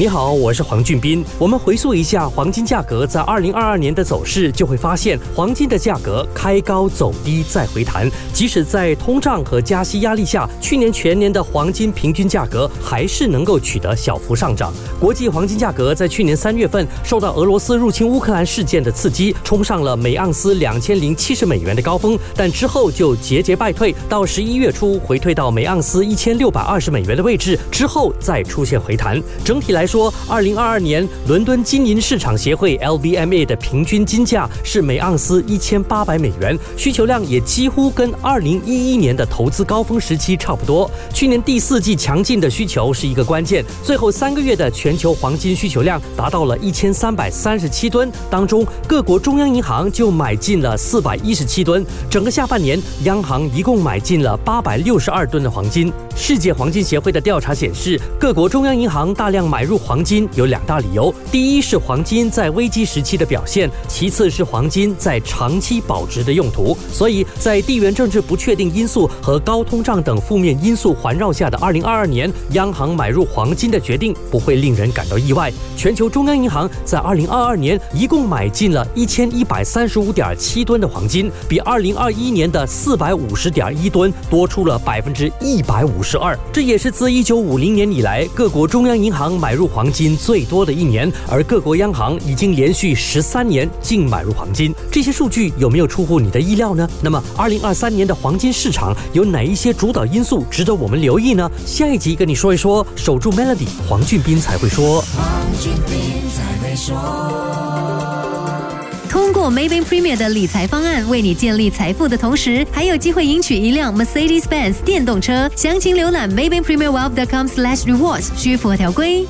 你好，我是黄俊斌。我们回溯一下黄金价格在二零二二年的走势，就会发现黄金的价格开高走低再回弹。即使在通胀和加息压力下，去年全年的黄金平均价格还是能够取得小幅上涨。国际黄金价格在去年三月份受到俄罗斯入侵乌克兰事件的刺激，冲上了每盎司两千零七十美元的高峰，但之后就节节败退，到十一月初回退到每盎司一千六百二十美元的位置，之后再出现回弹。整体来，说，二零二二年伦敦金银市场协会 （LBMA） 的平均金价是每盎司一千八百美元，需求量也几乎跟二零一一年的投资高峰时期差不多。去年第四季强劲的需求是一个关键，最后三个月的全球黄金需求量达到了一千三百三十七吨，当中各国中央银行就买进了四百一十七吨。整个下半年，央行一共买进了八百六十二吨的黄金。世界黄金协会的调查显示，各国中央银行大量买入。黄金有两大理由：第一是黄金在危机时期的表现，其次是黄金在长期保值的用途。所以在地缘政治不确定因素和高通胀等负面因素环绕下的二零二二年，央行买入黄金的决定不会令人感到意外。全球中央银行在二零二二年一共买进了一千一百三十五点七吨的黄金，比二零二一年的四百五十点一吨多出了百分之一百五十二。这也是自一九五零年以来各国中央银行买入。黄金最多的一年，而各国央行已经连续十三年净买入黄金。这些数据有没有出乎你的意料呢？那么，二零二三年的黄金市场有哪一些主导因素值得我们留意呢？下一集跟你说一说。守住 Melody，黄俊斌才会说。通过 Maybank Premier 的理财方案，为你建立财富的同时，还有机会赢取一辆 Mercedes-Benz 电动车。详情浏览 Maybin Premier Wealth.com/slash rewards，需符合条规。